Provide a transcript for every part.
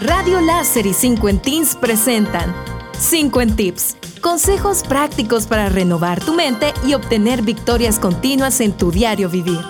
Radio Láser y 5 en Teens presentan 5 en Tips. Consejos prácticos para renovar tu mente y obtener victorias continuas en tu diario vivir.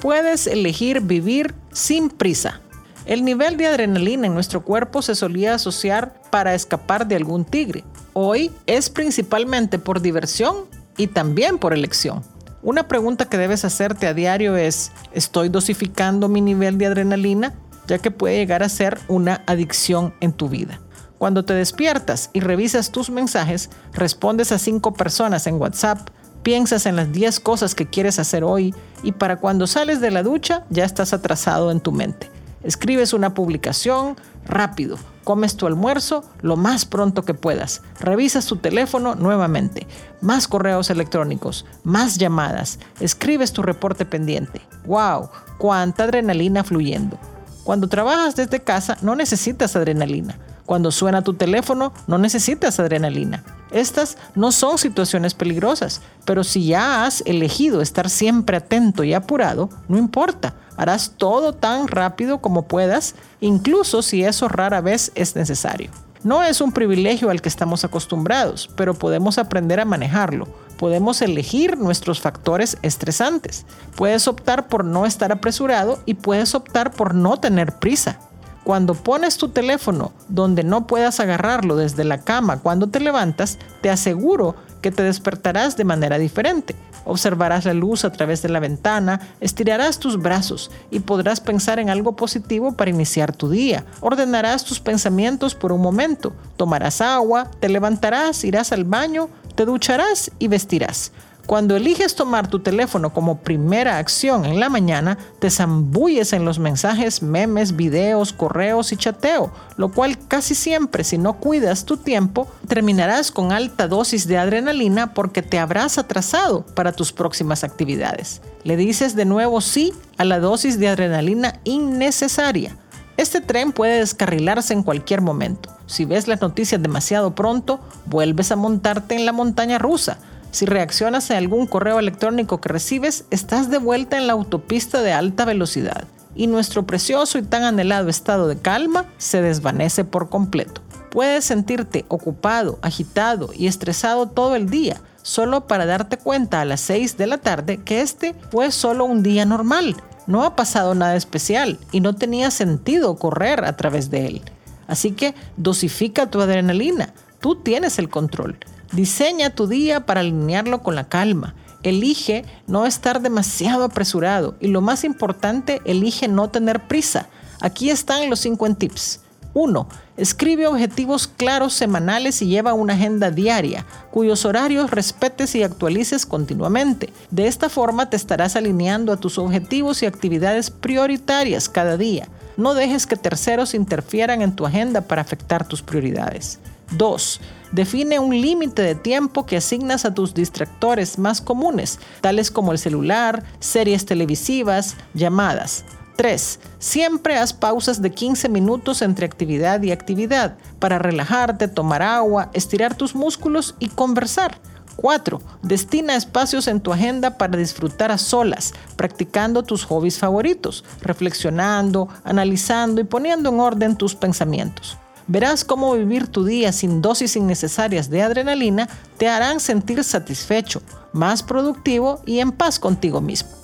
Puedes elegir vivir sin prisa. El nivel de adrenalina en nuestro cuerpo se solía asociar para escapar de algún tigre. Hoy es principalmente por diversión y también por elección. Una pregunta que debes hacerte a diario es, ¿estoy dosificando mi nivel de adrenalina? Ya que puede llegar a ser una adicción en tu vida. Cuando te despiertas y revisas tus mensajes, respondes a cinco personas en WhatsApp, piensas en las 10 cosas que quieres hacer hoy y para cuando sales de la ducha ya estás atrasado en tu mente. Escribes una publicación rápido, comes tu almuerzo lo más pronto que puedas, revisas tu teléfono nuevamente, más correos electrónicos, más llamadas, escribes tu reporte pendiente. ¡Wow! ¡Cuánta adrenalina fluyendo! Cuando trabajas desde casa no necesitas adrenalina. Cuando suena tu teléfono no necesitas adrenalina. Estas no son situaciones peligrosas, pero si ya has elegido estar siempre atento y apurado, no importa. Harás todo tan rápido como puedas, incluso si eso rara vez es necesario. No es un privilegio al que estamos acostumbrados, pero podemos aprender a manejarlo. Podemos elegir nuestros factores estresantes. Puedes optar por no estar apresurado y puedes optar por no tener prisa. Cuando pones tu teléfono donde no puedas agarrarlo desde la cama cuando te levantas, te aseguro que te despertarás de manera diferente. Observarás la luz a través de la ventana, estirarás tus brazos y podrás pensar en algo positivo para iniciar tu día. Ordenarás tus pensamientos por un momento, tomarás agua, te levantarás, irás al baño, te ducharás y vestirás. Cuando eliges tomar tu teléfono como primera acción en la mañana, te zambulles en los mensajes, memes, videos, correos y chateo, lo cual casi siempre si no cuidas tu tiempo, terminarás con alta dosis de adrenalina porque te habrás atrasado para tus próximas actividades. Le dices de nuevo sí a la dosis de adrenalina innecesaria. Este tren puede descarrilarse en cualquier momento. Si ves las noticias demasiado pronto, vuelves a montarte en la montaña rusa si reaccionas a algún correo electrónico que recibes, estás de vuelta en la autopista de alta velocidad y nuestro precioso y tan anhelado estado de calma se desvanece por completo. Puedes sentirte ocupado, agitado y estresado todo el día, solo para darte cuenta a las 6 de la tarde que este fue solo un día normal. No ha pasado nada especial y no tenía sentido correr a través de él. Así que dosifica tu adrenalina. Tú tienes el control. Diseña tu día para alinearlo con la calma. Elige no estar demasiado apresurado y lo más importante, elige no tener prisa. Aquí están los 5 tips. 1. Escribe objetivos claros semanales y lleva una agenda diaria, cuyos horarios respetes y actualices continuamente. De esta forma te estarás alineando a tus objetivos y actividades prioritarias cada día. No dejes que terceros interfieran en tu agenda para afectar tus prioridades. 2. Define un límite de tiempo que asignas a tus distractores más comunes, tales como el celular, series televisivas, llamadas. 3. Siempre haz pausas de 15 minutos entre actividad y actividad para relajarte, tomar agua, estirar tus músculos y conversar. 4. Destina espacios en tu agenda para disfrutar a solas, practicando tus hobbies favoritos, reflexionando, analizando y poniendo en orden tus pensamientos. Verás cómo vivir tu día sin dosis innecesarias de adrenalina te harán sentir satisfecho, más productivo y en paz contigo mismo.